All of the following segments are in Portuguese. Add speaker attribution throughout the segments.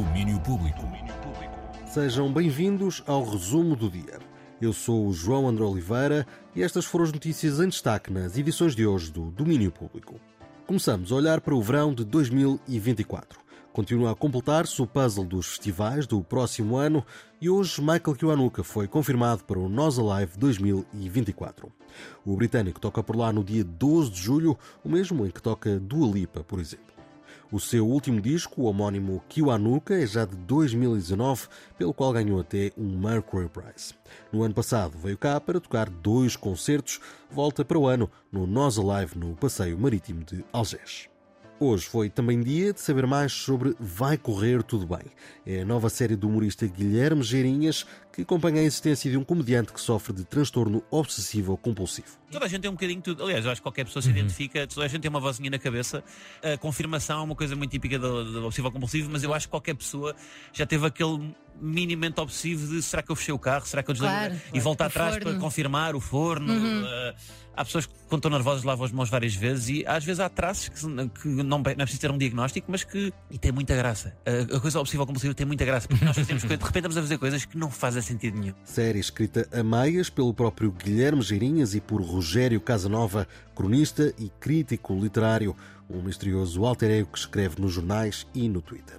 Speaker 1: Domínio Público.
Speaker 2: Sejam bem-vindos ao resumo do dia. Eu sou o João André Oliveira e estas foram as notícias em destaque nas edições de hoje do Domínio Público. Começamos a olhar para o verão de 2024. Continua a completar-se o puzzle dos festivais do próximo ano e hoje Michael Kiwanuka foi confirmado para o Nós Alive 2024. O britânico toca por lá no dia 12 de julho, o mesmo em que toca Dua Lipa, por exemplo. O seu último disco, o homónimo Kiwanuka, é já de 2019, pelo qual ganhou até um Mercury Prize. No ano passado veio cá para tocar dois concertos, volta para o ano no Nós Alive no Passeio Marítimo de Algés. Hoje foi também dia de saber mais sobre Vai Correr Tudo Bem. É a nova série do humorista Guilherme Geirinhas que acompanha a existência de um comediante que sofre de transtorno obsessivo compulsivo.
Speaker 3: Toda a gente tem um bocadinho tudo. Aliás, eu acho que qualquer pessoa se
Speaker 4: Uhum.
Speaker 3: identifica, toda a gente tem uma vozinha na cabeça. A confirmação é uma coisa muito típica do, do obsessivo compulsivo, mas eu acho que qualquer pessoa já teve aquele minimamente obsessivo de será que eu fechei o carro, será que eu desliguei
Speaker 4: Claro,
Speaker 3: e
Speaker 4: claro.
Speaker 3: voltar
Speaker 4: O
Speaker 3: atrás
Speaker 4: forno. Uhum.
Speaker 3: para confirmar o forno. eh, há pessoas que, quando estão nervosas, lavam as mãos várias vezes e às vezes há traços que, que não, não é preciso ter um diagnóstico, mas que. E tem muita graça. A, a coisa obsessiva compulsiva tem muita graça, porque nós fazemos coisas, de repente estamos a fazer coisas que não fazem sentido nenhum.
Speaker 2: Série escrita a meias pelo próprio Guilherme Geirinhas e por Rogério Casanova, cronista e crítico literário, um misterioso alter ego que escreve nos jornais e no Twitter.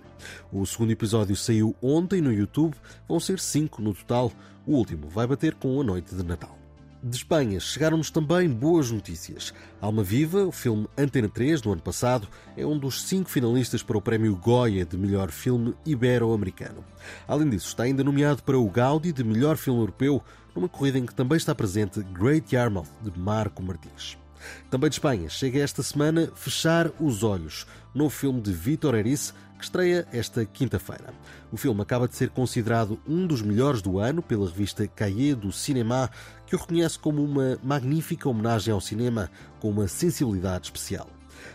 Speaker 2: O segundo episódio saiu ontem no YouTube, vão ser cinco no total. O último vai bater com a noite de Natal. De Espanha chegaram-nos também boas notícias. Alma Viva, o filme Antena 3 do ano passado, é um dos cinco finalistas para o prémio Goya de melhor filme ibero-americano. Além disso, está ainda nomeado para o Gaudi de melhor filme europeu, numa corrida em que também está presente Great Yarmouth de Marco Martins. Também de Espanha chega esta semana Fechar os Olhos, novo filme de Vítor Erice, que estreia esta quinta-feira. O filme acaba de ser considerado um dos melhores do ano pela revista Cahiers do Cinema, que o reconhece como uma magnífica homenagem ao cinema com uma sensibilidade especial.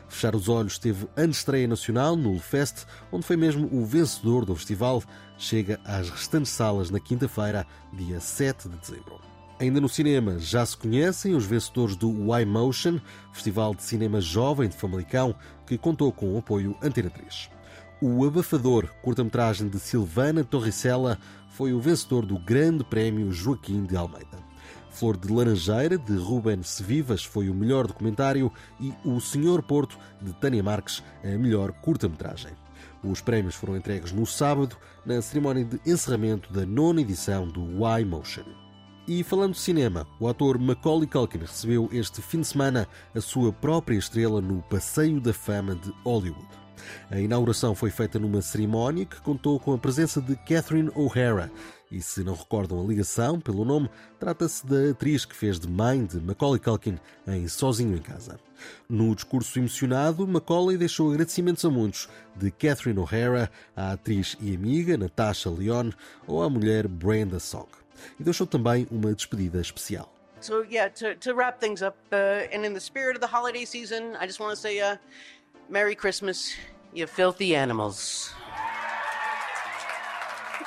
Speaker 2: Fechar os Olhos teve estreia nacional no Lefest, onde foi mesmo o vencedor do festival. Chega às restantes salas na quinta-feira, dia 7 de dezembro. Ainda no cinema, já se conhecem os vencedores do Y-Motion, Festival de Cinema Jovem de Famalicão, que contou com o apoio Antena 3. O Abafador, curta-metragem de Silvana Torricella, foi o vencedor do Grande Prémio Joaquim de Almeida. Flor de Laranjeira, de Ruben Sevivas, foi o melhor documentário e O Senhor Porto, de Tânia Marques, a melhor curta-metragem. Os prémios foram entregues no sábado, na cerimónia de encerramento da nona edição do Y-Motion. E falando de cinema, o ator Macaulay Culkin recebeu este fim de semana a sua própria estrela no Passeio da Fama de Hollywood. A inauguração foi feita numa cerimónia que contou com a presença de Catherine O'Hara. E se não recordam a ligação pelo nome, trata-se da atriz que fez de mãe de Macaulay Culkin em Sozinho em Casa. No discurso emocionado, Macaulay deixou agradecimentos a muitos, de Catherine O'Hara à atriz e amiga Natasha Lyonne ou à mulher Brenda Song. E deixou também uma despedida especial.
Speaker 5: So yeah, to, to wrap things up, uh, and in the spirit of the holiday season, I just want to say, uh, Merry Christmas, you filthy animals.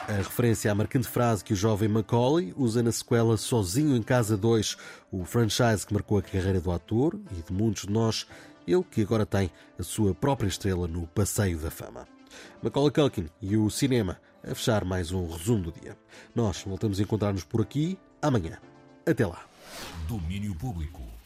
Speaker 2: A referência à marcante frase que o jovem Macaulay usa na sequela Sozinho em Casa 2, o franchise que marcou a carreira do ator e de muitos de nós, ele que agora tem a sua própria estrela no Passeio da Fama. Macaulay Culkin e o cinema a fechar mais um resumo do dia. Nós voltamos a encontrar-nos por aqui amanhã. Até lá.
Speaker 1: Domínio Público.